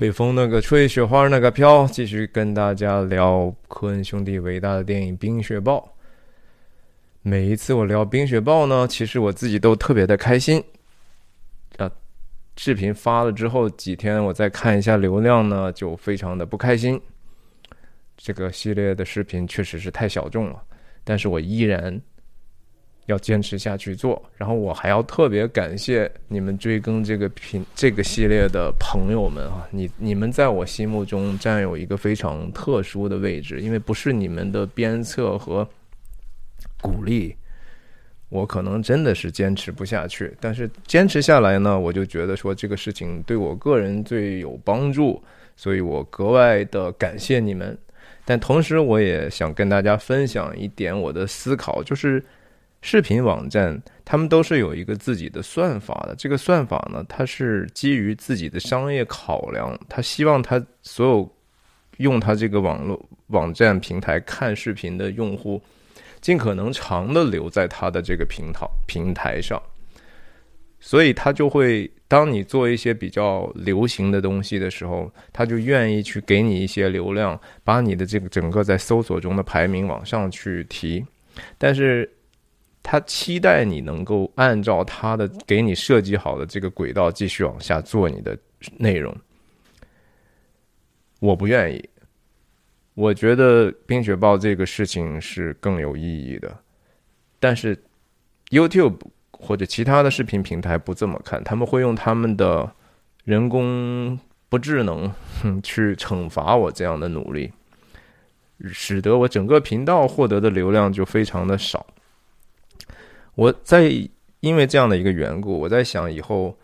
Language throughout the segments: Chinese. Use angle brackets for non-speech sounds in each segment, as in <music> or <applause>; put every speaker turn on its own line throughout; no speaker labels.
北风那个吹，雪花那个飘，继续跟大家聊科恩兄弟伟大的电影《冰雪暴》。每一次我聊《冰雪暴》呢，其实我自己都特别的开心。啊，视频发了之后几天，我再看一下流量呢，就非常的不开心。这个系列的视频确实是太小众了，但是我依然。要坚持下去做，然后我还要特别感谢你们追更这个频这个系列的朋友们啊，你你们在我心目中占有一个非常特殊的位置，因为不是你们的鞭策和鼓励，我可能真的是坚持不下去。但是坚持下来呢，我就觉得说这个事情对我个人最有帮助，所以我格外的感谢你们。但同时，我也想跟大家分享一点我的思考，就是。视频网站，他们都是有一个自己的算法的。这个算法呢，它是基于自己的商业考量，他希望他所有用他这个网络网站平台看视频的用户，尽可能长的留在他的这个平台平台上。所以，他就会当你做一些比较流行的东西的时候，他就愿意去给你一些流量，把你的这个整个在搜索中的排名往上去提。但是，他期待你能够按照他的给你设计好的这个轨道继续往下做你的内容。我不愿意，我觉得《冰雪豹》这个事情是更有意义的，但是 YouTube 或者其他的视频平台不这么看，他们会用他们的人工不智能去惩罚我这样的努力，使得我整个频道获得的流量就非常的少。我在因为这样的一个缘故，我在想以后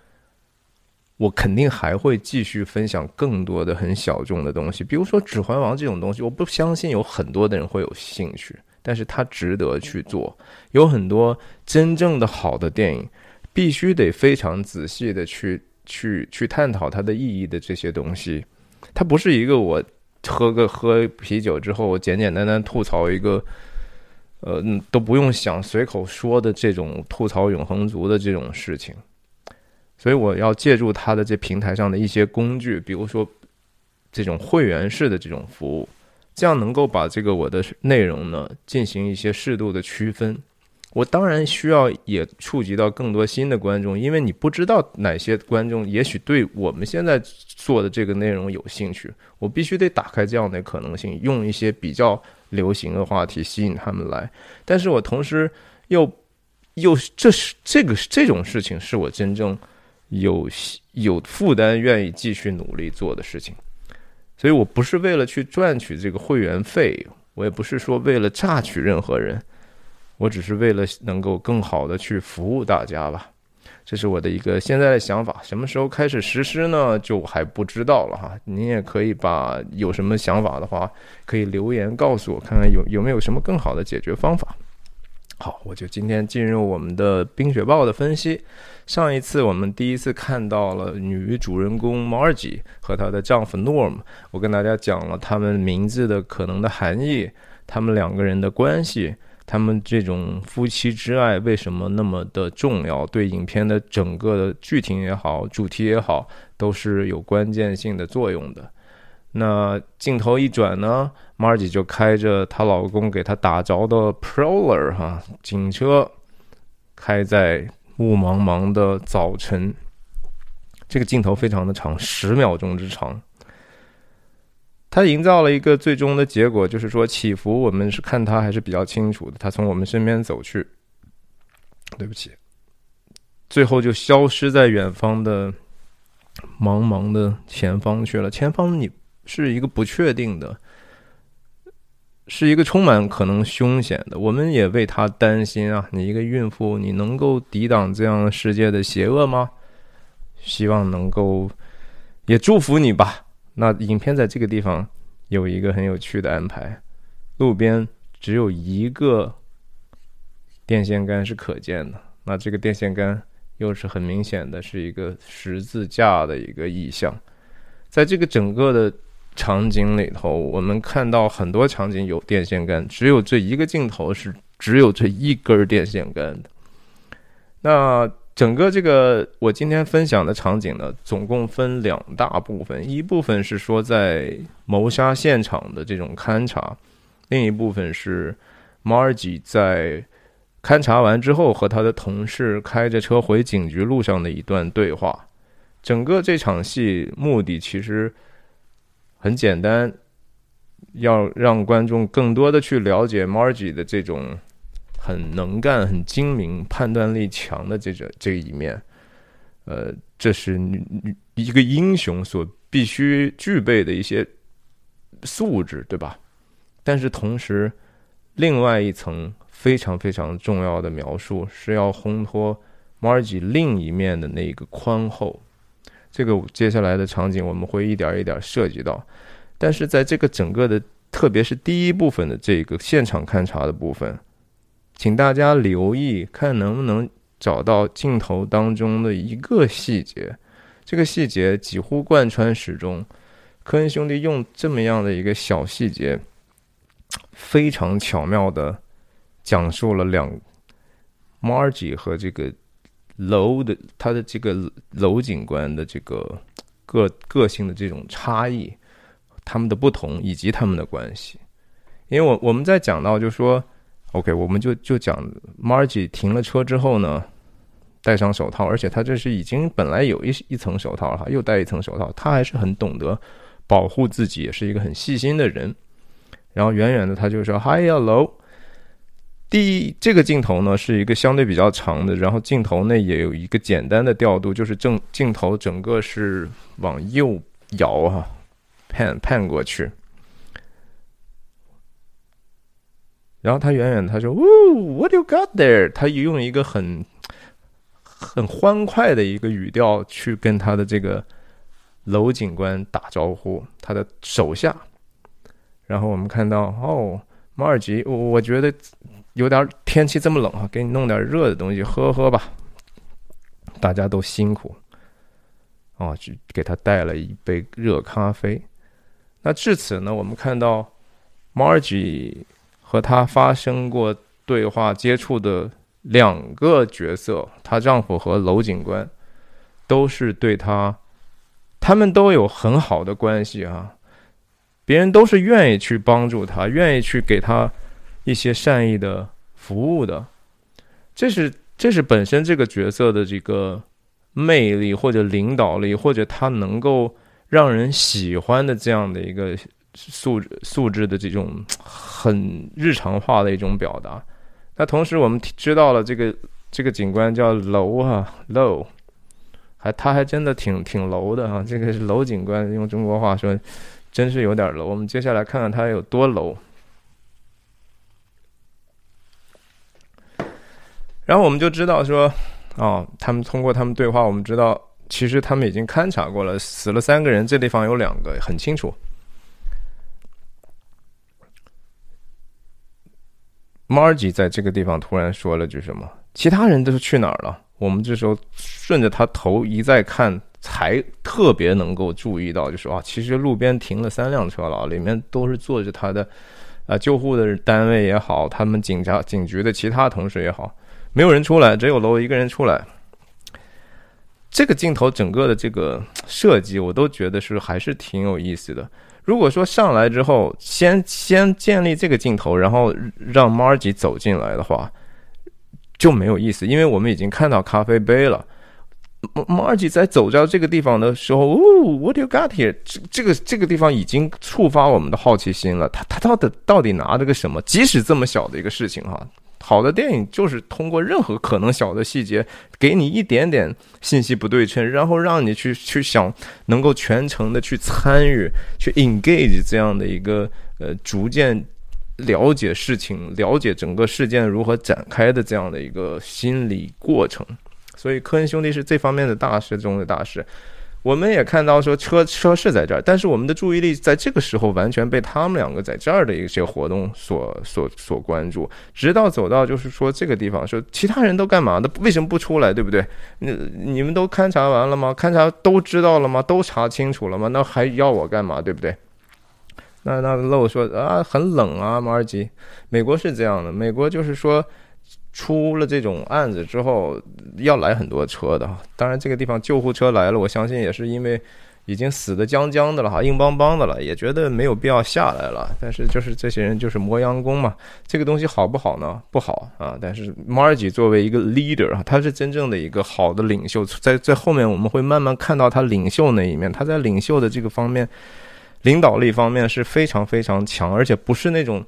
我肯定还会继续分享更多的很小众的东西，比如说《指环王》这种东西，我不相信有很多的人会有兴趣，但是它值得去做。有很多真正的好的电影，必须得非常仔细的去去去探讨它的意义的这些东西，它不是一个我喝个喝啤酒之后我简简单单吐槽一个。呃，都不用想，随口说的这种吐槽永恒族的这种事情，所以我要借助他的这平台上的一些工具，比如说这种会员式的这种服务，这样能够把这个我的内容呢进行一些适度的区分。我当然需要也触及到更多新的观众，因为你不知道哪些观众也许对我们现在做的这个内容有兴趣，我必须得打开这样的可能性，用一些比较。流行的话题吸引他们来，但是我同时又又这是这个这种事情是我真正有有负担愿意继续努力做的事情，所以我不是为了去赚取这个会员费，我也不是说为了榨取任何人，我只是为了能够更好的去服务大家吧。这是我的一个现在的想法，什么时候开始实施呢？就还不知道了哈。您也可以把有什么想法的话，可以留言告诉我，看看有有没有什么更好的解决方法。好，我就今天进入我们的《冰雪暴》的分析。上一次我们第一次看到了女主人公 Margie 和她的丈夫 Norm，我跟大家讲了他们名字的可能的含义，他们两个人的关系。他们这种夫妻之爱为什么那么的重要？对影片的整个的剧情也好，主题也好，都是有关键性的作用的。那镜头一转呢，Margie 就开着她老公给她打着的 Prowler 哈警车，开在雾茫茫的早晨。这个镜头非常的长，十秒钟之长。他营造了一个最终的结果，就是说起伏，我们是看他还是比较清楚的。他从我们身边走去，对不起，最后就消失在远方的茫茫的前方去了。前方你是一个不确定的，是一个充满可能凶险的。我们也为他担心啊！你一个孕妇，你能够抵挡这样世界的邪恶吗？希望能够，也祝福你吧。那影片在这个地方有一个很有趣的安排，路边只有一个电线杆是可见的，那这个电线杆又是很明显的是一个十字架的一个意象，在这个整个的场景里头，我们看到很多场景有电线杆，只有这一个镜头是只有这一根电线杆的。那整个这个我今天分享的场景呢，总共分两大部分，一部分是说在谋杀现场的这种勘察，另一部分是 Margie 在勘察完之后和他的同事开着车回警局路上的一段对话。整个这场戏目的其实很简单，要让观众更多的去了解 Margie 的这种。很能干、很精明、判断力强的这个这一面，呃，这是一个英雄所必须具备的一些素质，对吧？但是同时，另外一层非常非常重要的描述是要烘托 Margie 另一面的那个宽厚。这个接下来的场景我们会一点一点涉及到，但是在这个整个的，特别是第一部分的这个现场勘察的部分。请大家留意，看能不能找到镜头当中的一个细节。这个细节几乎贯穿始终。科恩兄弟用这么样的一个小细节，非常巧妙的讲述了两 Margie 和这个楼的他的这个楼警官的这个个个性的这种差异，他们的不同以及他们的关系。因为我我们在讲到就说。OK，我们就就讲 Margie 停了车之后呢，戴上手套，而且他这是已经本来有一一层手套了哈，又戴一层手套，他还是很懂得保护自己，也是一个很细心的人。然后远远的他就说 “Hi，hello”。第这个镜头呢是一个相对比较长的，然后镜头内也有一个简单的调度，就是正镜头整个是往右摇哈，pan pan 过去。然后他远远他说：“What you got there？” 他用一个很很欢快的一个语调去跟他的这个楼警官打招呼，他的手下。然后我们看到哦，马尔吉，我我觉得有点天气这么冷啊，给你弄点热的东西喝喝吧。大家都辛苦哦，就给他带了一杯热咖啡。那至此呢，我们看到 Margie。和她发生过对话接触的两个角色，她丈夫和娄警官，都是对她，他们都有很好的关系啊，别人都是愿意去帮助她，愿意去给她一些善意的服务的，这是这是本身这个角色的这个魅力或者领导力，或者他能够让人喜欢的这样的一个。素质素质的这种很日常化的一种表达。那同时我们知道了这个这个警官叫楼啊楼，还他还真的挺挺楼的啊。这个是楼警官，用中国话说，真是有点楼。我们接下来看看他有多楼。然后我们就知道说，哦，他们通过他们对话，我们知道其实他们已经勘察过了，死了三个人，这地方有两个，很清楚。Margie 在这个地方突然说了句什么？其他人都是去哪儿了？我们这时候顺着他头一再看，才特别能够注意到，就说啊，其实路边停了三辆车了，里面都是坐着他的啊救护的单位也好，他们警察警局的其他同事也好，没有人出来，只有楼一个人出来。这个镜头整个的这个设计，我都觉得是还是挺有意思的。如果说上来之后，先先建立这个镜头，然后让 Margie 走进来的话，就没有意思，因为我们已经看到咖啡杯了。Margie 在走到这个地方的时候，哦，What you got here？这这个这个地方已经触发我们的好奇心了。他他到底到底拿着个什么？即使这么小的一个事情哈。好的电影就是通过任何可能小的细节，给你一点点信息不对称，然后让你去去想，能够全程的去参与，去 engage 这样的一个呃，逐渐了解事情、了解整个事件如何展开的这样的一个心理过程。所以，科恩兄弟是这方面的大师中的大师。我们也看到说车车是在这儿，但是我们的注意力在这个时候完全被他们两个在这儿的一些活动所所所关注，直到走到就是说这个地方，说其他人都干嘛的？为什么不出来？对不对？那你们都勘察完了吗？勘察都知道了吗？都查清楚了吗？那还要我干嘛？对不对？那那漏说啊，很冷啊，马尔基。美国是这样的，美国就是说。出了这种案子之后，要来很多车的。当然，这个地方救护车来了，我相信也是因为已经死的僵僵的了哈，硬邦邦的了，也觉得没有必要下来了。但是，就是这些人就是磨洋工嘛。这个东西好不好呢？不好啊。但是，Margie 作为一个 leader 啊，他是真正的一个好的领袖。在在后面我们会慢慢看到他领袖那一面。他在领袖的这个方面，领导力方面是非常非常强，而且不是那种。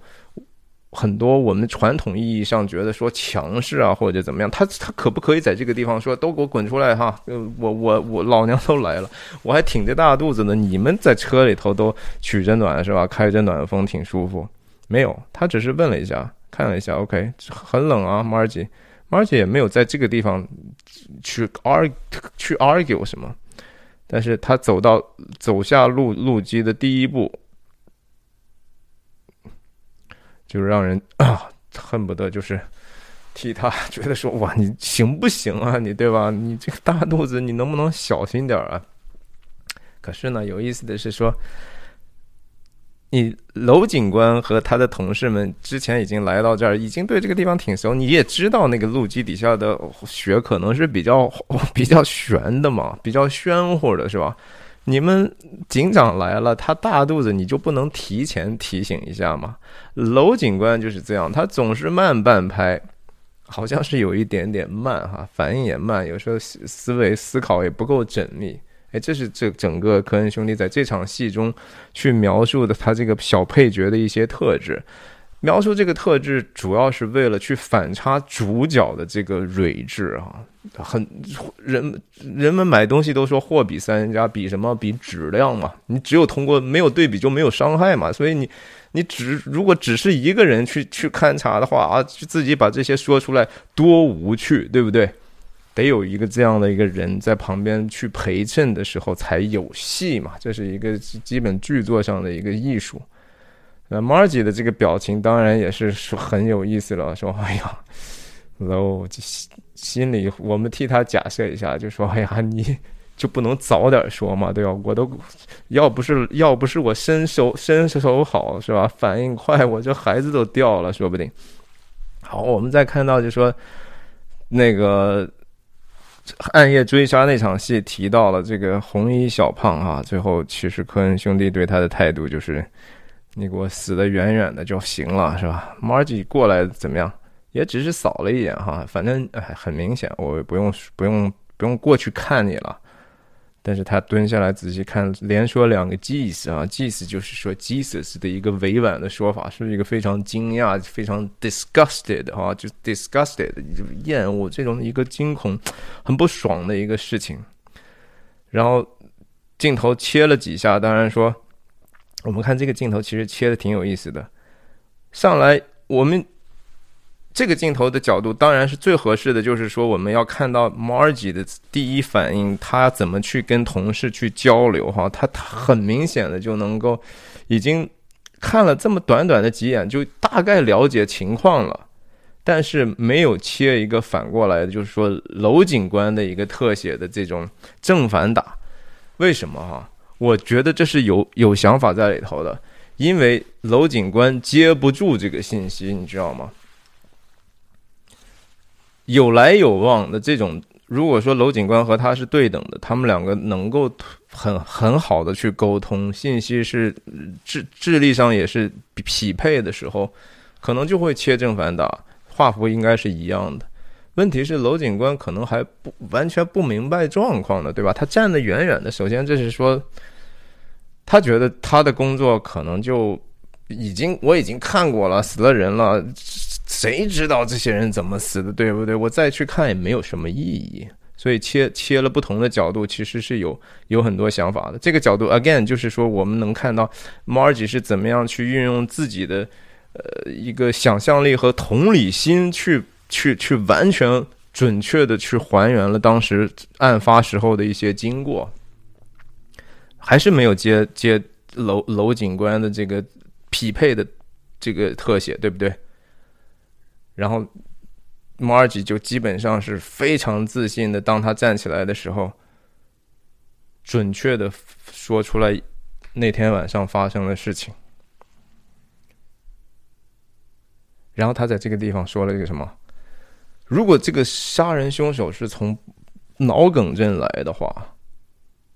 很多我们传统意义上觉得说强势啊或者怎么样，他他可不可以在这个地方说都给我滚出来哈？呃，我我我老娘都来了，<laughs> 我还挺着大肚子呢，你们在车里头都取着暖是吧？开着暖风挺舒服。没有，他只是问了一下，看了一下，OK，很冷啊，Margie，Margie 也没有在这个地方去 argue 去 argue 什么，但是他走到走下路路基的第一步。就让人啊 <coughs> 恨不得就是替他觉得说哇你行不行啊你对吧你这个大肚子你能不能小心点啊？可是呢有意思的是说，你娄警官和他的同事们之前已经来到这儿，已经对这个地方挺熟，你也知道那个路基底下的雪可能是比较 <laughs> 比较悬的嘛，比较暄乎的是吧？你们警长来了，他大肚子，你就不能提前提醒一下吗？楼警官就是这样，他总是慢半拍，好像是有一点点慢哈，反应也慢，有时候思思维思考也不够缜密。哎，这是这整个科恩兄弟在这场戏中去描述的他这个小配角的一些特质。描述这个特质，主要是为了去反差主角的这个睿智啊。很人人们买东西都说货比三家，比什么？比质量嘛。你只有通过没有对比就没有伤害嘛。所以你你只如果只是一个人去去勘察的话啊，自己把这些说出来多无趣，对不对？得有一个这样的一个人在旁边去陪衬的时候才有戏嘛。这是一个基本剧作上的一个艺术。那 Margie 的这个表情当然也是说很有意思了，说哎呀，low 心心里我们替他假设一下，就说哎呀，你就不能早点说嘛，对吧？我都要不是要不是我身手身手好是吧，反应快，我这孩子都掉了，说不定。好，我们再看到就说那个暗夜追杀那场戏提到了这个红衣小胖啊，最后其实科恩兄弟对他的态度就是。你给我死的远远的就行了，是吧？Margie 过来怎么样？也只是扫了一眼哈，反正哎，很明显，我不用不用不用过去看你了。但是他蹲下来仔细看，连说两个 Jesus 啊，Jesus 就是说 Jesus 的一个委婉的说法，是一个非常惊讶、非常 disgusted 哈，就 disgusted 就厌恶这种一个惊恐、很不爽的一个事情。然后镜头切了几下，当然说。我们看这个镜头，其实切的挺有意思的。上来，我们这个镜头的角度当然是最合适的，就是说我们要看到 Margie 的第一反应，他怎么去跟同事去交流哈。他他很明显的就能够已经看了这么短短的几眼，就大概了解情况了，但是没有切一个反过来的，就是说楼警官的一个特写的这种正反打，为什么哈？我觉得这是有有想法在里头的，因为娄警官接不住这个信息，你知道吗？有来有往的这种，如果说娄警官和他是对等的，他们两个能够很很好的去沟通，信息是智智力上也是匹配的时候，可能就会切正反打，画幅应该是一样的。问题是楼警官可能还不完全不明白状况呢，对吧？他站得远远的，首先这是说，他觉得他的工作可能就已经我已经看过了，死了人了，谁知道这些人怎么死的，对不对？我再去看也没有什么意义。所以切切了不同的角度，其实是有有很多想法的。这个角度 again 就是说，我们能看到 Margie 是怎么样去运用自己的呃一个想象力和同理心去。去去完全准确的去还原了当时案发时候的一些经过，还是没有接接楼楼警官的这个匹配的这个特写，对不对？然后 Margie 就基本上是非常自信的，当他站起来的时候，准确的说出来那天晚上发生的事情。然后他在这个地方说了一个什么？如果这个杀人凶手是从脑梗症来的话，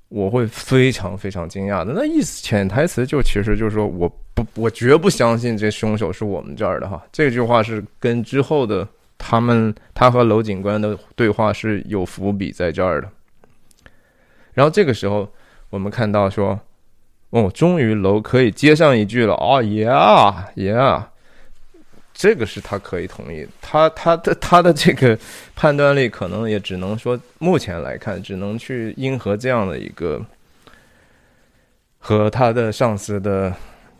我会非常非常惊讶的。那意思潜台词就其实就是说，我不，我绝不相信这凶手是我们这儿的哈。这句话是跟之后的他们他和娄警官的对话是有伏笔在这儿的。然后这个时候，我们看到说，哦，终于娄可以接上一句了啊，Yeah，Yeah。这个是他可以同意，他他的他的这个判断力可能也只能说，目前来看，只能去应和这样的一个和他的上司的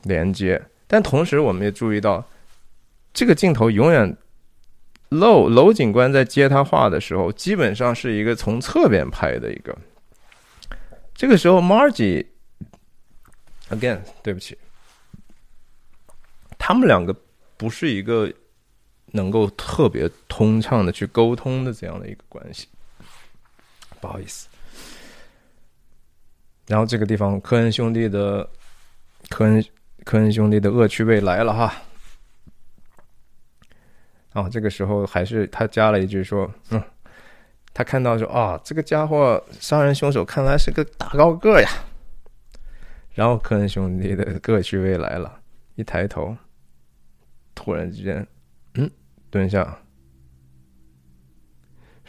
连接。但同时，我们也注意到，这个镜头永远楼楼警官在接他话的时候，基本上是一个从侧边拍的一个。这个时候，Margie again，对不起，他们两个。不是一个能够特别通畅的去沟通的这样的一个关系，不好意思。然后这个地方，科恩兄弟的科恩科恩兄弟的恶趣味来了哈。啊，这个时候还是他加了一句说：“嗯，他看到说啊，这个家伙杀人凶手看来是个大高个呀。”然后科恩兄弟的恶趣味来了，一抬头。突然之间，嗯，蹲下，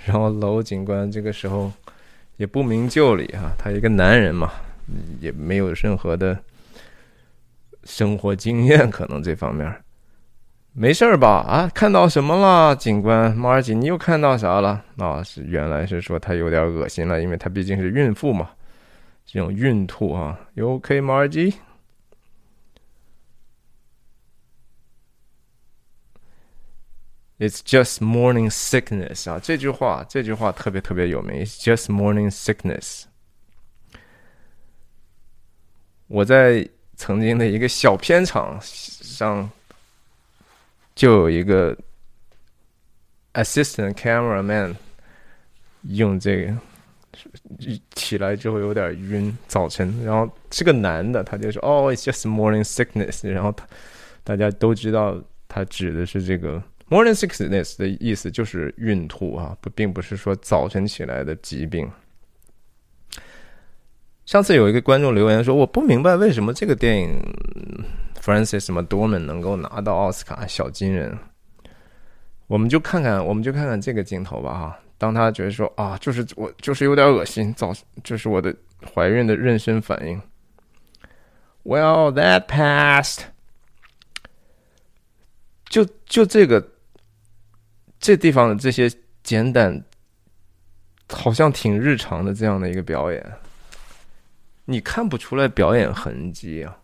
然后楼警官这个时候也不明就里哈，他一个男人嘛，也没有任何的生活经验，可能这方面。没事吧？啊，看到什么了，警官？马尔基，你又看到啥了？啊，是原来是说他有点恶心了，因为他毕竟是孕妇嘛，这种孕吐啊，You OK，马尔基？It's just morning sickness 啊，这句话这句话特别特别有名。It's just morning sickness。我在曾经的一个小片场上，就有一个 assistant cameraman 用这个起来之后有点晕，早晨，然后是个男的，他就说：“哦，it's just morning sickness。”然后他大家都知道他指的是这个。Morning sickness 的意思就是孕吐啊，不，并不是说早晨起来的疾病。上次有一个观众留言说，我不明白为什么这个电影 Francis 什么 Dorman 能够拿到奥斯卡小金人。我们就看看，我们就看看这个镜头吧哈。当他觉得说啊，就是我就是有点恶心，早就是我的怀孕的妊娠反应。Well, that passed。就就这个。这地方的这些简短，好像挺日常的这样的一个表演，你看不出来表演痕迹啊。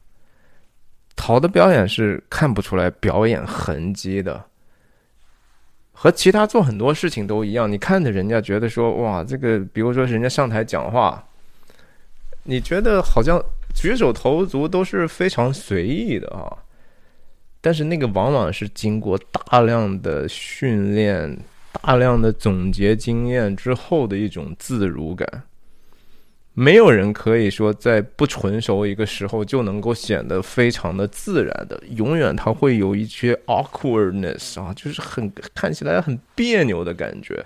好的表演是看不出来表演痕迹的，和其他做很多事情都一样。你看着人家觉得说哇，这个比如说人家上台讲话，你觉得好像举手投足都是非常随意的啊。但是那个往往是经过大量的训练、大量的总结经验之后的一种自如感。没有人可以说在不纯熟一个时候就能够显得非常的自然的，永远它会有一些 awkwardness 啊，就是很看起来很别扭的感觉。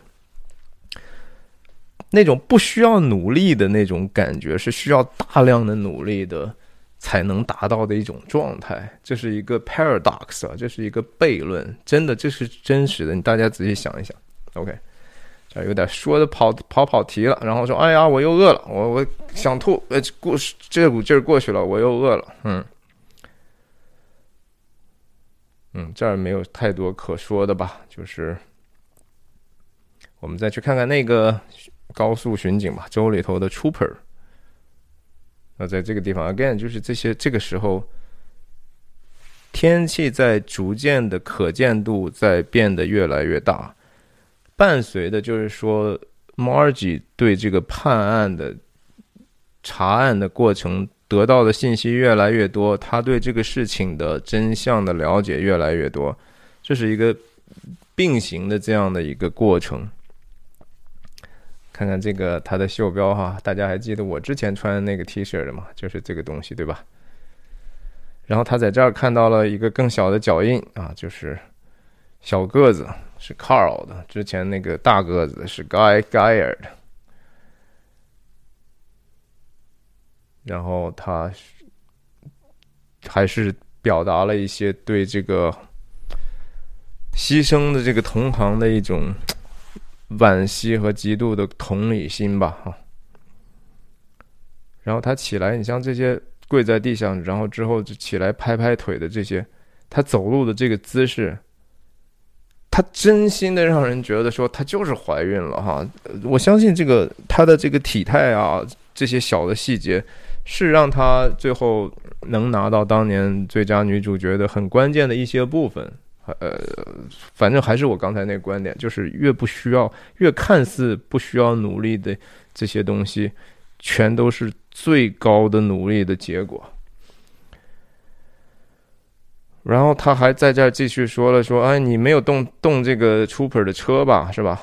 那种不需要努力的那种感觉，是需要大量的努力的。才能达到的一种状态，这是一个 paradox 啊，这是一个悖论，真的这是真实的，你大家仔细想一想。OK，这有点说的跑跑跑题了，然后说，哎呀，我又饿了，我我想吐，呃，过这股劲儿过去了，我又饿了，嗯，嗯，这儿没有太多可说的吧，就是我们再去看看那个高速巡警吧，州里头的 trooper。那在这个地方，again，就是这些这个时候，天气在逐渐的可见度在变得越来越大，伴随的就是说，Margie 对这个判案的查案的过程得到的信息越来越多，他对这个事情的真相的了解越来越多，这是一个并行的这样的一个过程。看看这个它的袖标哈，大家还记得我之前穿的那个 T 恤的吗？就是这个东西对吧？然后他在这儿看到了一个更小的脚印啊，就是小个子是 Carl 的，之前那个大个子是 Guy Geyer 的。然后他还是表达了一些对这个牺牲的这个同行的一种惋惜和极度的同理心吧，哈。然后他起来，你像这些跪在地上，然后之后就起来拍拍腿的这些，他走路的这个姿势，他真心的让人觉得说他就是怀孕了哈。我相信这个他的这个体态啊，这些小的细节。是让她最后能拿到当年最佳女主角的很关键的一些部分，呃，反正还是我刚才那个观点，就是越不需要，越看似不需要努力的这些东西，全都是最高的努力的结果。然后他还在这儿继续说了说，哎，你没有动动这个 Trooper 的车吧，是吧？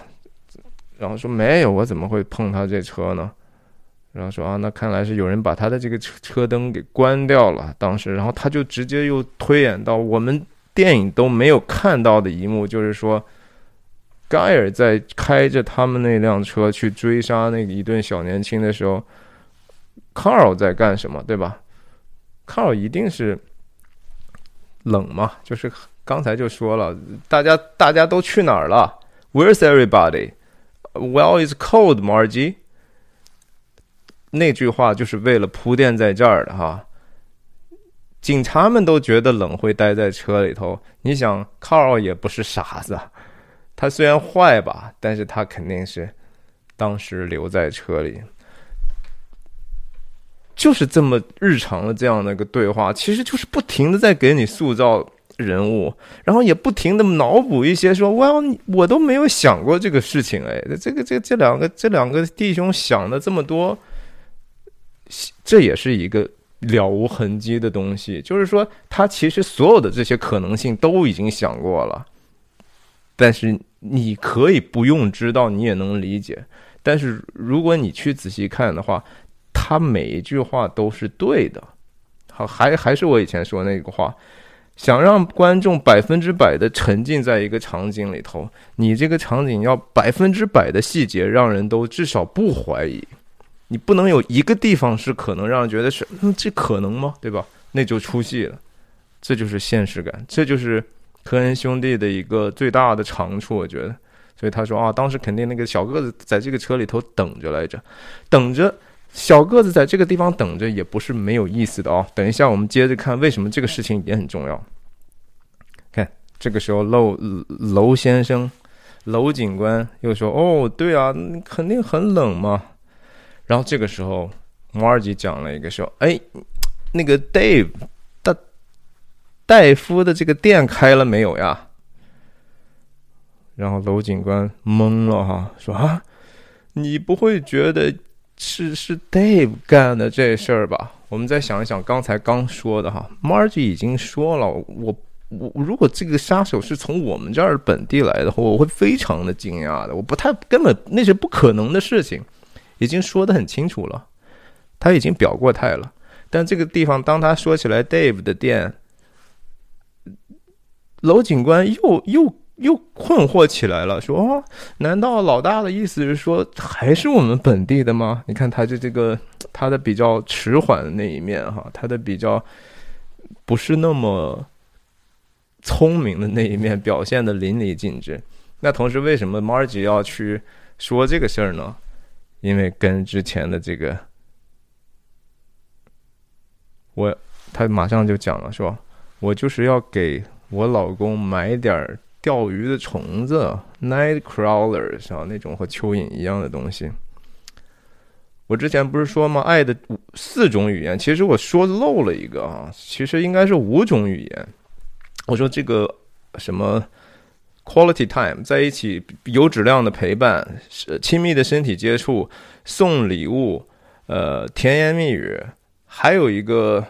然后说没有，我怎么会碰他这车呢？然后说啊，那看来是有人把他的这个车车灯给关掉了。当时，然后他就直接又推演到我们电影都没有看到的一幕，就是说，盖尔在开着他们那辆车去追杀那一对小年轻的时候，Carl 在干什么，对吧？Carl 一定是冷嘛，就是刚才就说了，大家大家都去哪儿了？Where's everybody? Well, it's cold, Margie. 那句话就是为了铺垫在这儿的哈。警察们都觉得冷，会待在车里头。你想，Carl 也不是傻子，他虽然坏吧，但是他肯定是当时留在车里。就是这么日常的这样的一个对话，其实就是不停的在给你塑造人物，然后也不停的脑补一些说，哇，我都没有想过这个事情哎，这个这这两个这两个弟兄想的这么多。这也是一个了无痕迹的东西，就是说，他其实所有的这些可能性都已经想过了，但是你可以不用知道，你也能理解。但是如果你去仔细看的话，他每一句话都是对的。好，还还是我以前说那个话，想让观众百分之百的沉浸在一个场景里头，你这个场景要百分之百的细节，让人都至少不怀疑。你不能有一个地方是可能让人觉得是，嗯，这可能吗？对吧？那就出戏了，这就是现实感，这就是科恩兄弟的一个最大的长处，我觉得。所以他说啊，当时肯定那个小个子在这个车里头等着来着，等着小个子在这个地方等着也不是没有意思的哦。等一下我们接着看为什么这个事情也很重要。看这个时候，楼楼先生、楼警官又说：“哦，对啊，肯定很冷嘛。”然后这个时候，摩尔吉讲了一个说：“哎，那个 Dave 大戴夫的这个店开了没有呀？”然后楼警官懵了哈，说：“啊，你不会觉得是是 Dave 干的这事儿吧？”我们再想一想刚才刚说的哈，，Margie 已经说了，我我如果这个杀手是从我们这儿本地来的话，我会非常的惊讶的，我不太根本那是不可能的事情。已经说的很清楚了，他已经表过态了。但这个地方，当他说起来 Dave 的店，楼警官又又又困惑起来了，说：“难道老大的意思是说还是我们本地的吗？”你看他这这个他的比较迟缓的那一面，哈，他的比较不是那么聪明的那一面表现的淋漓尽致。那同时，为什么 Margie 要去说这个事儿呢？因为跟之前的这个，我他马上就讲了，说我就是要给我老公买点钓鱼的虫子，night crawlers 啊，那种和蚯蚓一样的东西。我之前不是说吗？爱的五四种语言，其实我说漏了一个啊，其实应该是五种语言。我说这个什么？Quality time，在一起有质量的陪伴，亲密的身体接触，送礼物，呃，甜言蜜语，还有一个，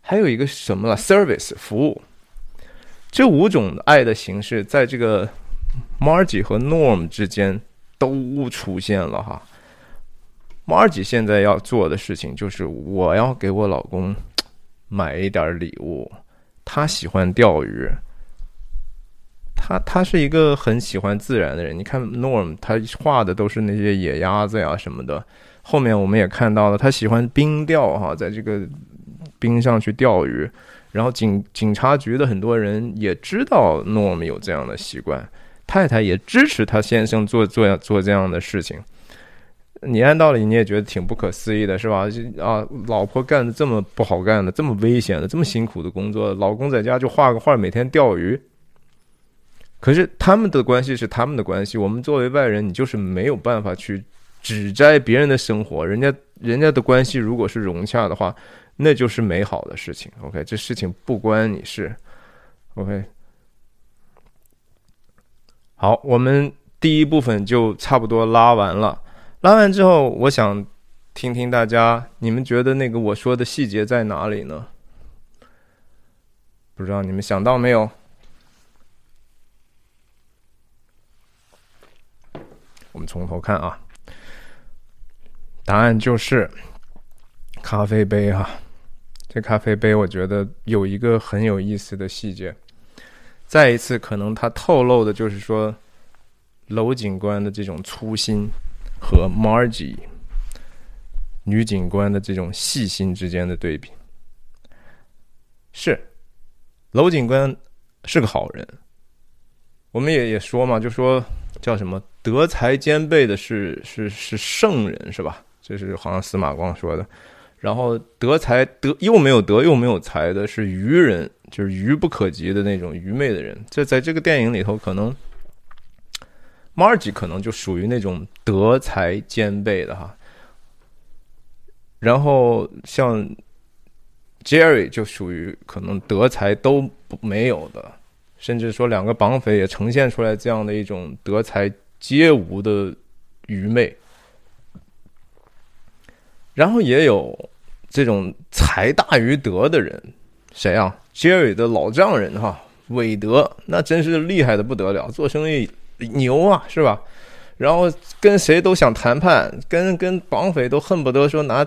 还有一个什么了？Service 服务，这五种爱的形式，在这个 Margie 和 Norm 之间都出现了哈。Margie 现在要做的事情就是，我要给我老公买一点礼物，他喜欢钓鱼。他他是一个很喜欢自然的人。你看 Norm，他画的都是那些野鸭子呀什么的。后面我们也看到了，他喜欢冰钓哈，在这个冰上去钓鱼。然后警警察局的很多人也知道 Norm 有这样的习惯，太太也支持他先生做做做这样的事情。你按道理你也觉得挺不可思议的是吧？啊，老婆干的这么不好干的、这么危险的、这么辛苦的工作，老公在家就画个画，每天钓鱼。可是他们的关系是他们的关系，我们作为外人，你就是没有办法去指摘别人的生活。人家人家的关系如果是融洽的话，那就是美好的事情。OK，这事情不关你事。OK，好，我们第一部分就差不多拉完了。拉完之后，我想听听大家，你们觉得那个我说的细节在哪里呢？不知道你们想到没有？我们从头看啊，答案就是咖啡杯哈。这咖啡杯，我觉得有一个很有意思的细节。再一次，可能它透露的就是说，娄警官的这种粗心和 Margie 女警官的这种细心之间的对比。是，娄警官是个好人。我们也也说嘛，就说叫什么？德才兼备的是是是圣人是吧？这是好像司马光说的。然后德才德又没有德又没有才的是愚人，就是愚不可及的那种愚昧的人。这在这个电影里头，可能 Margie 可能就属于那种德才兼备的哈。然后像 Jerry 就属于可能德才都没有的，甚至说两个绑匪也呈现出来这样的一种德才。皆无的愚昧，然后也有这种财大于德的人，谁啊？Jerry 的老丈人哈，韦德，那真是厉害的不得了，做生意牛啊，是吧？然后跟谁都想谈判，跟跟绑匪都恨不得说拿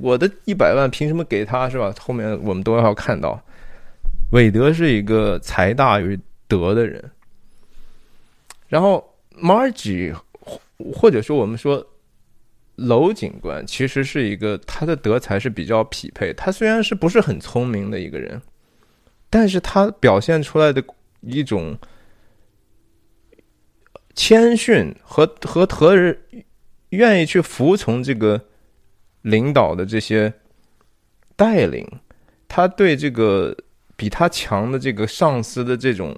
我的一百万，凭什么给他是吧？后面我们都要看到，韦德是一个财大于德的人，然后。Margie，或者说我们说娄警官，其实是一个他的德才是比较匹配。他虽然是不是很聪明的一个人，但是他表现出来的一种谦逊和和和人愿意去服从这个领导的这些带领，他对这个比他强的这个上司的这种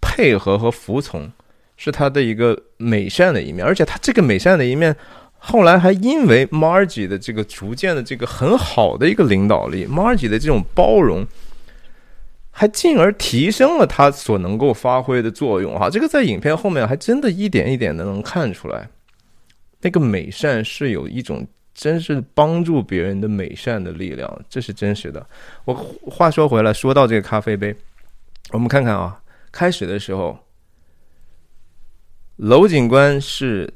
配合和服从。是他的一个美善的一面，而且他这个美善的一面，后来还因为 Margie 的这个逐渐的这个很好的一个领导力，Margie 的这种包容，还进而提升了他所能够发挥的作用。哈，这个在影片后面还真的一点一点的能看出来，那个美善是有一种真是帮助别人的美善的力量，这是真实的。我话说回来，说到这个咖啡杯，我们看看啊，开始的时候。楼警官是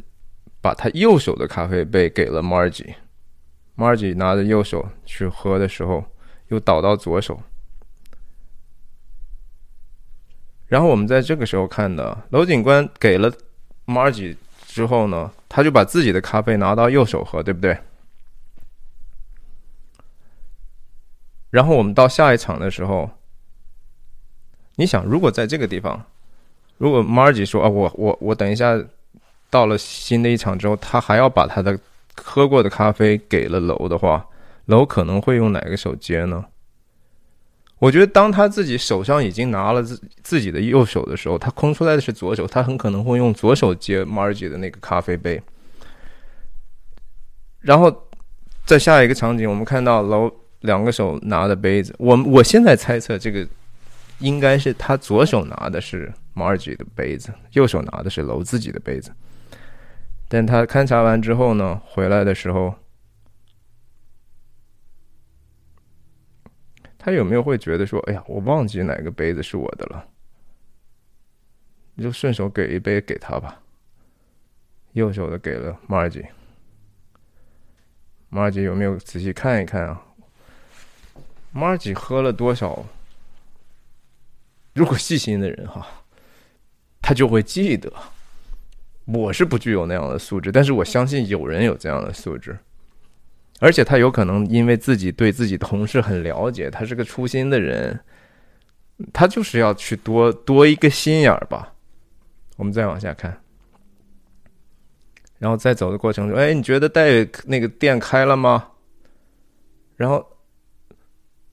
把他右手的咖啡杯给了 Margie，Margie 拿着右手去喝的时候，又倒到左手。然后我们在这个时候看到，楼警官给了 Margie 之后呢，他就把自己的咖啡拿到右手喝，对不对？然后我们到下一场的时候，你想，如果在这个地方。如果 Margie 说啊，我我我等一下到了新的一场之后，他还要把他的喝过的咖啡给了楼的话，楼可能会用哪个手接呢？我觉得当他自己手上已经拿了自自己的右手的时候，他空出来的是左手，他很可能会用左手接 Margie 的那个咖啡杯。然后在下一个场景，我们看到楼两个手拿的杯子，我我现在猜测这个应该是他左手拿的是。Margie 的杯子，右手拿的是楼自己的杯子。但他勘察完之后呢，回来的时候，他有没有会觉得说：“哎呀，我忘记哪个杯子是我的了？”你就顺手给一杯给他吧。右手的给了 Margie。Margie 有没有仔细看一看啊？Margie 喝了多少？如果细心的人哈。他就会记得。我是不具有那样的素质，但是我相信有人有这样的素质，而且他有可能因为自己对自己同事很了解，他是个粗心的人，他就是要去多多一个心眼儿吧。我们再往下看，然后再走的过程中，哎，你觉得带那个店开了吗？然后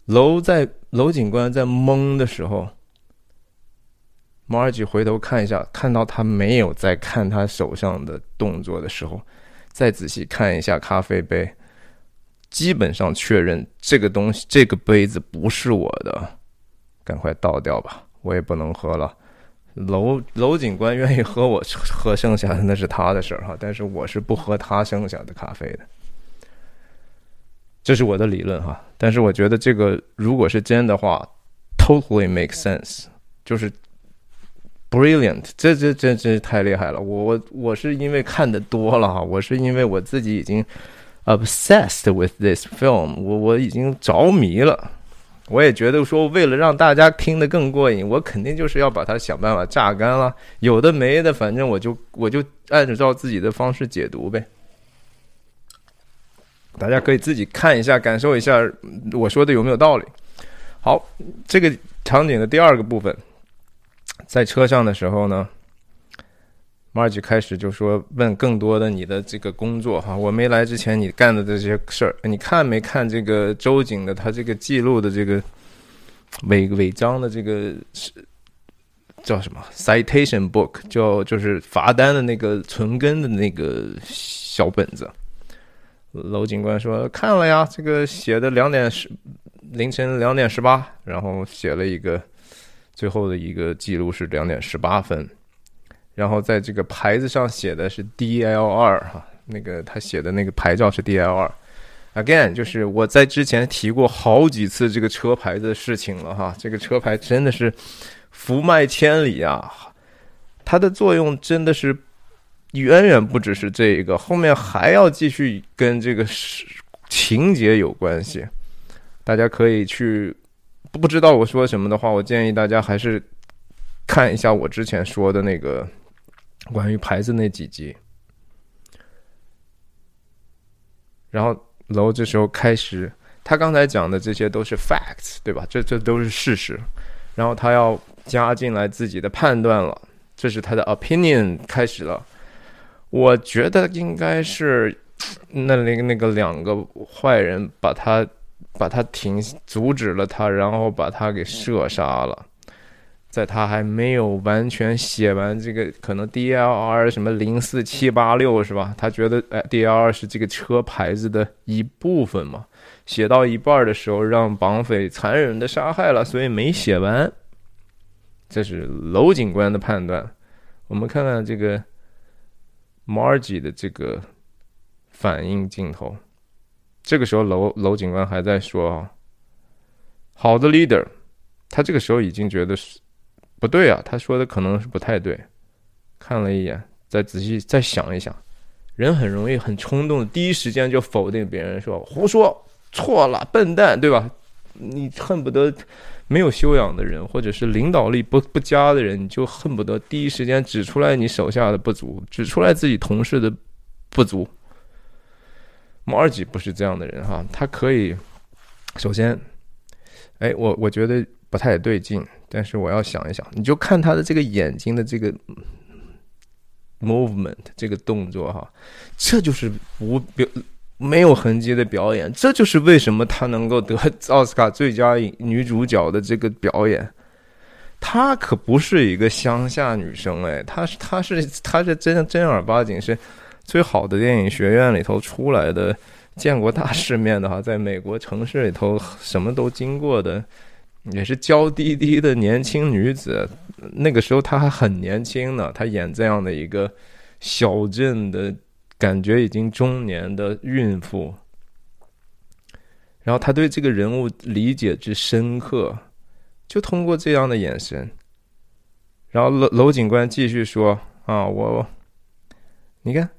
楼在楼警官在懵的时候。马尔吉回头看一下，看到他没有在看他手上的动作的时候，再仔细看一下咖啡杯，基本上确认这个东西这个杯子不是我的，赶快倒掉吧，我也不能喝了。楼楼警官愿意喝我喝剩下的那是他的事儿哈，但是我是不喝他剩下的咖啡的，这是我的理论哈。但是我觉得这个如果是真的话，totally make sense，就是。Brilliant，这这这这太厉害了！我我我是因为看的多了哈，我是因为我自己已经 obsessed with this film，我我已经着迷了。我也觉得说，为了让大家听得更过瘾，我肯定就是要把它想办法榨干了。有的没的，反正我就我就按照自己的方式解读呗。大家可以自己看一下，感受一下我说的有没有道理。好，这个场景的第二个部分。在车上的时候呢，Marge 开始就说问更多的你的这个工作哈，我没来之前你干的这些事儿，你看没看这个周景的他这个记录的这个违违章的这个是叫什么 citation book，叫就是罚单的那个存根的那个小本子。楼警官说看了呀，这个写的两点十凌晨两点十八，然后写了一个。最后的一个记录是两点十八分，然后在这个牌子上写的是 D L 二哈，那个他写的那个牌照是 D L 二。Again，就是我在之前提过好几次这个车牌的事情了哈，这个车牌真的是福脉千里啊，它的作用真的是远远不只是这一个，后面还要继续跟这个情节有关系，大家可以去。不知道我说什么的话，我建议大家还是看一下我之前说的那个关于牌子那几集。然后楼这时候开始，他刚才讲的这些都是 facts，对吧？这这都是事实。然后他要加进来自己的判断了，这是他的 opinion 开始了。我觉得应该是那那个那个两个坏人把他。把他停，阻止了他，然后把他给射杀了。在他还没有完全写完这个，可能 D L R 什么零四七八六是吧？他觉得哎，D L R 是这个车牌子的一部分嘛。写到一半的时候，让绑匪残忍的杀害了，所以没写完。这是娄警官的判断。我们看看这个 Margie 的这个反应镜头。这个时候，楼楼警官还在说：“，好的，leader。”他这个时候已经觉得是不对啊，他说的可能是不太对。看了一眼，再仔细再想一想，人很容易很冲动，第一时间就否定别人，说胡说，错了，笨蛋，对吧？你恨不得没有修养的人，或者是领导力不不佳的人，你就恨不得第一时间指出来你手下的不足，指出来自己同事的不足。摩尔吉不是这样的人哈，他可以首先，哎，我我觉得不太对劲，但是我要想一想，你就看他的这个眼睛的这个 movement 这个动作哈，这就是无表没有痕迹的表演，这就是为什么他能够得 <laughs> 奥斯卡最佳女主角的这个表演。她可不是一个乡下女生哎，她是她是她是真正儿八经是。最好的电影学院里头出来的，见过大世面的哈，在美国城市里头什么都经过的，也是娇滴滴的年轻女子。那个时候她还很年轻呢，她演这样的一个小镇的感觉已经中年的孕妇，然后她对这个人物理解之深刻，就通过这样的眼神。然后楼楼警官继续说：“啊，我，你看。”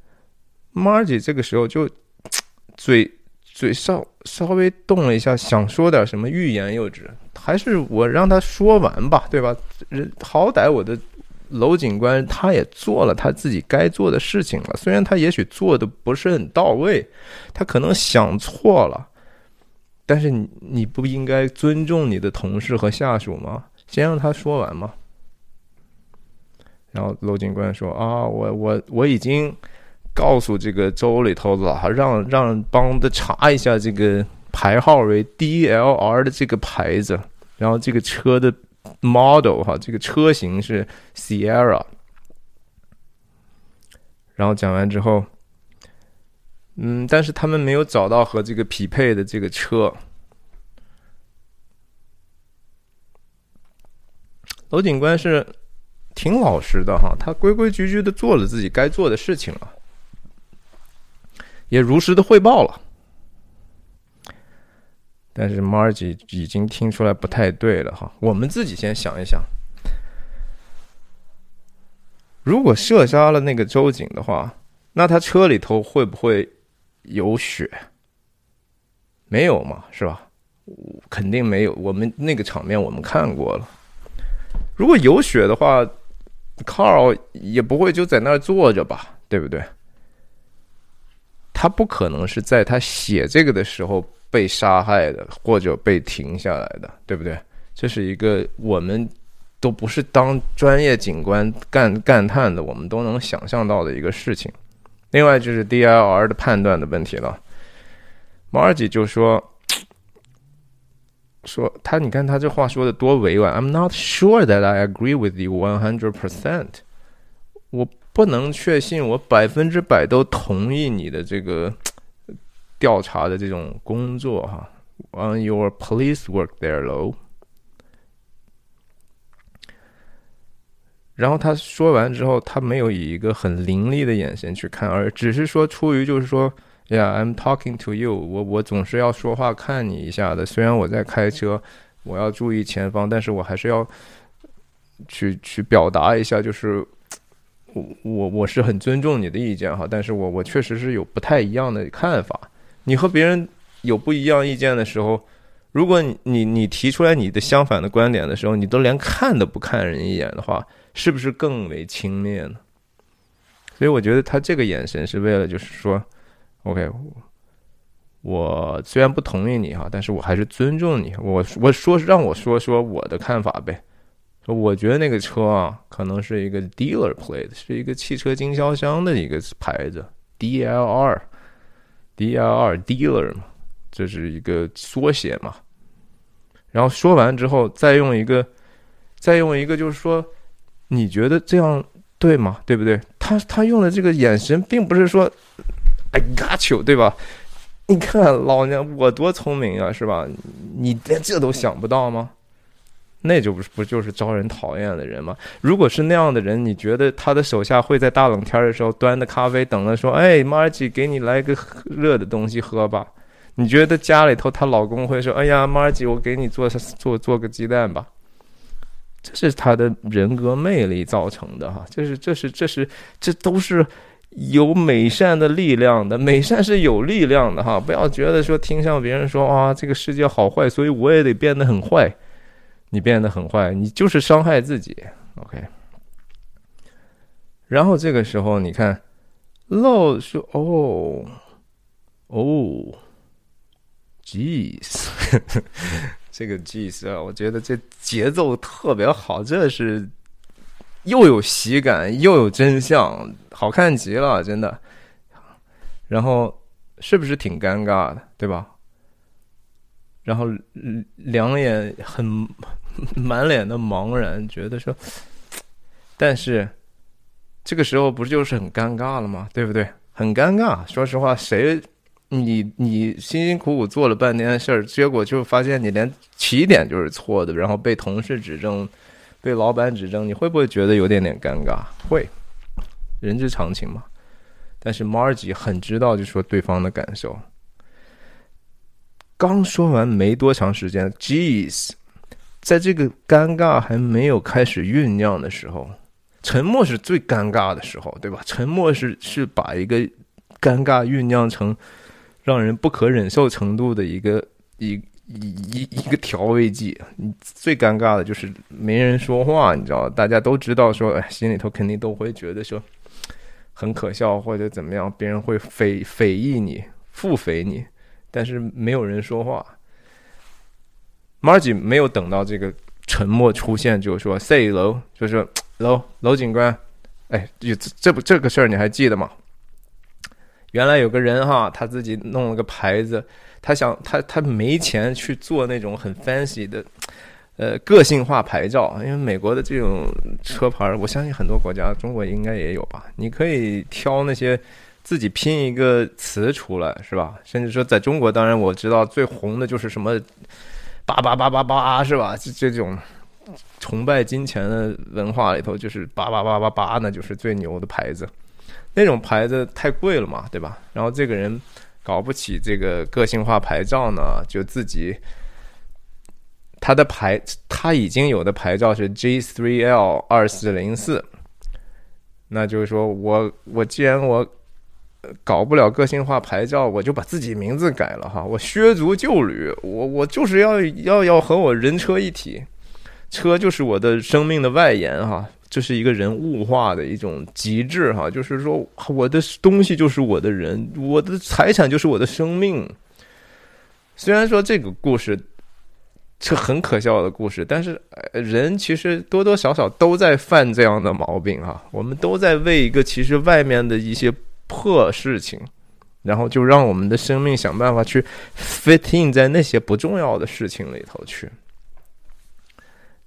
Margie 这个时候就 <tsk> 嘴嘴稍稍微动了一下，想说点什么，欲言又止。还是我让他说完吧，对吧？人好歹我的娄警官他也做了他自己该做的事情了，虽然他也许做的不是很到位，他可能想错了，但是你你不应该尊重你的同事和下属吗？先让他说完嘛。然后娄警官说：“啊，我我我已经告诉这个州里头了，让让帮的查一下这个牌号为 DLR 的这个牌子，然后这个车的 model 哈，这个车型是 Sierra。然后讲完之后，嗯，但是他们没有找到和这个匹配的这个车。娄警官是。”挺老实的哈，他规规矩矩的做了自己该做的事情了，也如实的汇报了。但是 Margie 已经听出来不太对了哈。我们自己先想一想，如果射杀了那个周警的话，那他车里头会不会有血？没有嘛，是吧？肯定没有。我们那个场面我们看过了。如果有血的话。Carl 也不会就在那儿坐着吧，对不对？他不可能是在他写这个的时候被杀害的，或者被停下来的，对不对？这是一个我们都不是当专业警官干干探的，我们都能想象到的一个事情。另外就是 DIR 的判断的问题了。Margie 就说。<tsk> 说他，你看他这话说的多委婉。I'm not sure that I agree with you one hundred percent。我不能确信我百分之百都同意你的这个调查的这种工作哈。On your police work there, low。然后他说完之后，他没有以一个很凌厉的眼神去看，而只是说出于就是说。Yeah, I'm talking to you. 我我总是要说话看你一下的。虽然我在开车，我要注意前方，但是我还是要去去表达一下，就是我我我是很尊重你的意见哈。但是我我确实是有不太一样的看法。你和别人有不一样意见的时候，如果你你你提出来你的相反的观点的时候，你都连看都不看人一眼的话，是不是更为轻蔑呢？所以我觉得他这个眼神是为了就是说。OK，我虽然不同意你哈，但是我还是尊重你。我我说让我说说我的看法呗。说我觉得那个车啊，可能是一个 dealer plate，是一个汽车经销商的一个牌子，DLR，DLR dealer 嘛，这是一个缩写嘛。然后说完之后，再用一个，再用一个，就是说，你觉得这样对吗？对不对？他他用的这个眼神，并不是说。I got you，对吧？你看老娘我多聪明啊，是吧？你连这都想不到吗？那就不是不就是招人讨厌的人吗？如果是那样的人，你觉得他的手下会在大冷天的时候端着咖啡等着说：“哎，Margie，给你来个热的东西喝吧？”你觉得家里头她老公会说：“哎呀，Margie，我给你做做做个鸡蛋吧？”这是他的人格魅力造成的哈，这是这是这是这都是。有美善的力量的，美善是有力量的哈！不要觉得说听向别人说啊，这个世界好坏，所以我也得变得很坏。你变得很坏，你就是伤害自己。OK。然后这个时候，你看，Low 说：“哦，哦，Jeez，<laughs> 这个 Jeez 啊，我觉得这节奏特别好，这是。”又有喜感，又有真相，好看极了，真的。然后是不是挺尴尬的，对吧？然后两眼很 <laughs> 满脸的茫然，觉得说，但是这个时候不就是很尴尬了吗？对不对？很尴尬。说实话，谁你你辛辛苦苦做了半天的事儿，结果就发现你连起点就是错的，然后被同事指正。被老板指正，你会不会觉得有点点尴尬？会，人之常情嘛。但是 Margie 很知道，就说对方的感受。刚说完没多长时间，Jeez，在这个尴尬还没有开始酝酿的时候，沉默是最尴尬的时候，对吧？沉默是是把一个尴尬酝酿成让人不可忍受程度的一个一一一一个调味剂。最尴尬的就是没人说话，你知道，大家都知道说，哎，心里头肯定都会觉得说很可笑或者怎么样，别人会非非议你、腹诽你，但是没有人说话。Margie 没有等到这个沉默出现，就说 “say 楼”，就说“楼楼警官”，哎，这这不这个事儿你还记得吗？原来有个人哈，他自己弄了个牌子，他想他他没钱去做那种很 fancy 的，呃，个性化牌照，因为美国的这种车牌，我相信很多国家，中国应该也有吧。你可以挑那些自己拼一个词出来，是吧？甚至说在中国，当然我知道最红的就是什么八八八八八，是吧？这这种崇拜金钱的文化里头，就是八八八八八，那就是最牛的牌子。那种牌子太贵了嘛，对吧？然后这个人搞不起这个个性化牌照呢，就自己他的牌他已经有的牌照是 G3L 二四零四，那就是说我我既然我搞不了个性化牌照，我就把自己名字改了哈，我削足旧履，我我就是要要要和我人车一体，车就是我的生命的外延哈。这是一个人物化的一种极致哈，就是说我的东西就是我的人，我的财产就是我的生命。虽然说这个故事是很可笑的故事，但是人其实多多少少都在犯这样的毛病哈。我们都在为一个其实外面的一些破事情，然后就让我们的生命想办法去 fit in 在那些不重要的事情里头去。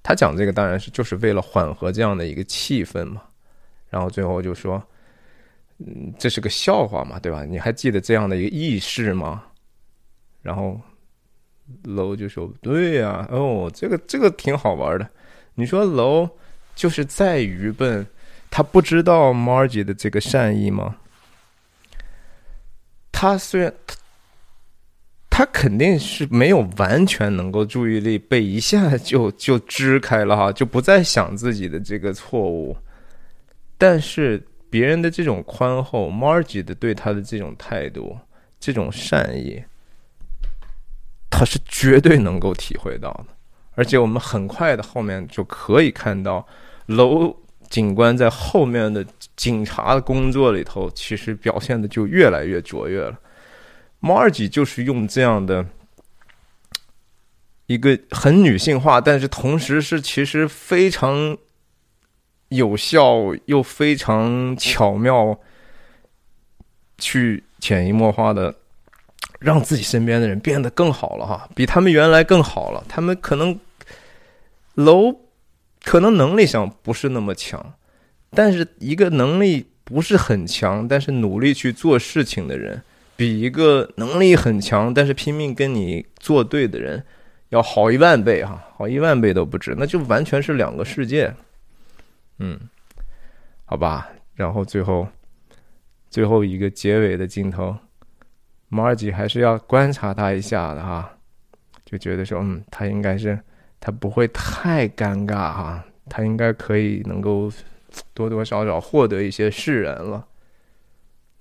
他讲这个当然是就是为了缓和这样的一个气氛嘛，然后最后就说，嗯，这是个笑话嘛，对吧？你还记得这样的一个意识吗？然后楼就说，对呀，哦，这个这个挺好玩的。你说楼就是再愚笨，他不知道 Margie 的这个善意吗？他虽然。他肯定是没有完全能够注意力被一下就就支开了哈，就不再想自己的这个错误。但是别人的这种宽厚，Margie 的对他的这种态度、这种善意，他是绝对能够体会到的。而且我们很快的后面就可以看到，楼警官在后面的警察的工作里头，其实表现的就越来越卓越了。Margie 就是用这样的一个很女性化，但是同时是其实非常有效又非常巧妙，去潜移默化的让自己身边的人变得更好了哈，比他们原来更好了。他们可能楼可能能力上不是那么强，但是一个能力不是很强，但是努力去做事情的人。比一个能力很强但是拼命跟你作对的人要好一万倍哈，好一万倍都不止，那就完全是两个世界。嗯，好吧，然后最后最后一个结尾的镜头，马尔吉还是要观察他一下的哈，就觉得说，嗯，他应该是他不会太尴尬哈，他应该可以能够多多少少获得一些释然了。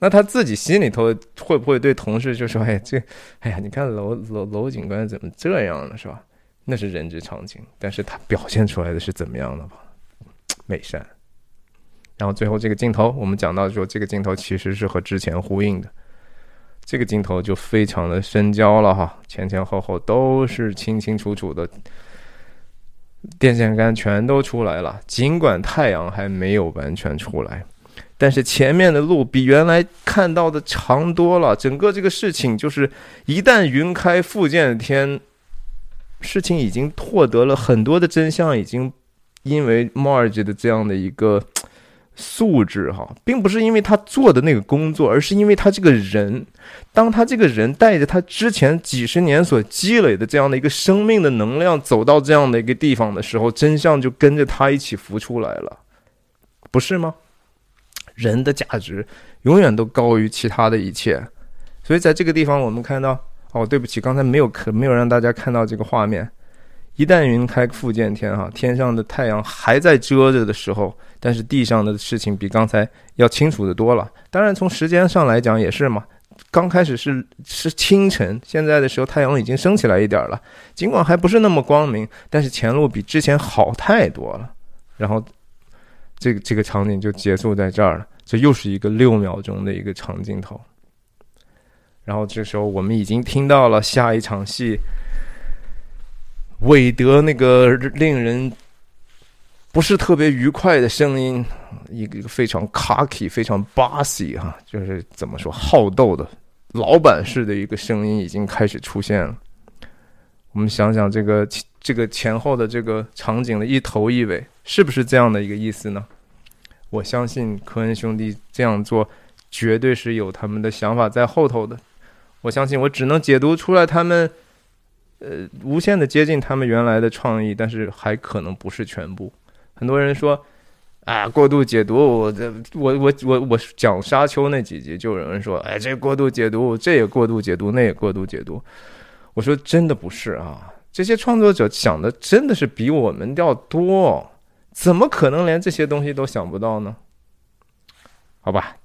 那他自己心里头会不会对同事就说：“哎，这，哎呀，你看楼楼楼警官怎么这样呢？是吧？那是人之常情。但是他表现出来的是怎么样的吧？美善。然后最后这个镜头，我们讲到说，这个镜头其实是和之前呼应的。这个镜头就非常的深交了哈，前前后后都是清清楚楚的，电线杆全都出来了，尽管太阳还没有完全出来。”但是前面的路比原来看到的长多了。整个这个事情就是，一旦云开复见天，事情已经获得了很多的真相，已经因为 Marge 的这样的一个素质哈，并不是因为他做的那个工作，而是因为他这个人。当他这个人带着他之前几十年所积累的这样的一个生命的能量走到这样的一个地方的时候，真相就跟着他一起浮出来了，不是吗？人的价值永远都高于其他的一切，所以在这个地方，我们看到哦，对不起，刚才没有可没有让大家看到这个画面。一旦云开复见天，哈，天上的太阳还在遮着的时候，但是地上的事情比刚才要清楚的多了。当然，从时间上来讲也是嘛，刚开始是是清晨，现在的时候太阳已经升起来一点了，尽管还不是那么光明，但是前路比之前好太多了。然后，这个这个场景就结束在这儿了。这又是一个六秒钟的一个长镜头。然后这时候我们已经听到了下一场戏，韦德那个令人。不是特别愉快的声音，一个非常 cocky、非常 bossy 哈，就是怎么说好斗的老板式的一个声音已经开始出现了。我们想想这个这个前后的这个场景的一头一尾，是不是这样的一个意思呢？我相信科恩兄弟这样做绝对是有他们的想法在后头的。我相信我只能解读出来他们呃无限的接近他们原来的创意，但是还可能不是全部。很多人说，啊，过度解读。我这，我我我我讲沙丘那几集，就有人说，哎，这过度解读，这也过度解读，那也过度解读。我说，真的不是啊，这些创作者想的真的是比我们要多，怎么可能连这些东西都想不到呢？好吧，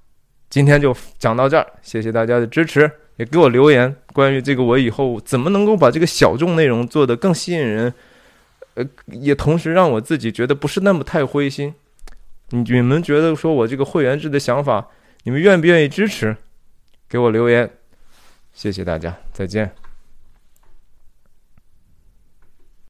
今天就讲到这儿，谢谢大家的支持，也给我留言关于这个，我以后怎么能够把这个小众内容做得更吸引人。呃，也同时让我自己觉得不是那么太灰心。你你们觉得说我这个会员制的想法，你们愿不愿意支持？给我留言，谢谢大家，再见。